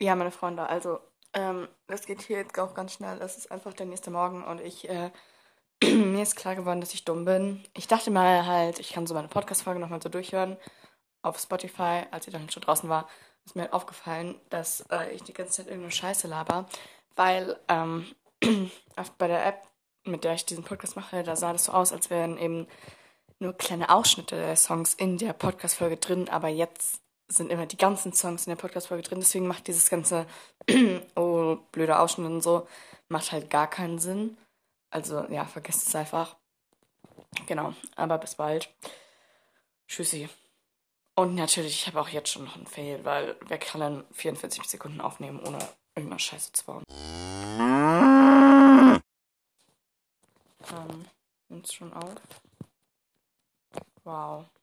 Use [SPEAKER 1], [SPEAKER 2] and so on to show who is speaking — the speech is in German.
[SPEAKER 1] Ja, meine Freunde, also, ähm, das geht hier jetzt auch ganz schnell. Es ist einfach der nächste Morgen und ich, äh, mir ist klar geworden, dass ich dumm bin. Ich dachte mal halt, ich kann so meine Podcast-Folge nochmal so durchhören auf Spotify, als ich dann schon draußen war, ist mir halt aufgefallen, dass äh, ich die ganze Zeit irgendeine Scheiße laber, weil ähm, bei der App, mit der ich diesen Podcast mache, da sah das so aus, als wären eben nur kleine Ausschnitte der Songs in der Podcast-Folge drin, aber jetzt sind immer die ganzen Songs in der Podcast-Folge drin. Deswegen macht dieses ganze, oh, blöde Ausschnitt und so, macht halt gar keinen Sinn. Also, ja, vergesst es einfach. Genau, aber bis bald. Tschüssi. Und natürlich, ich habe auch jetzt schon noch einen Fail, weil wer kann dann 44 Sekunden aufnehmen, ohne irgendeine Scheiße zu bauen? Ähm, nimmt's schon auf? Wow.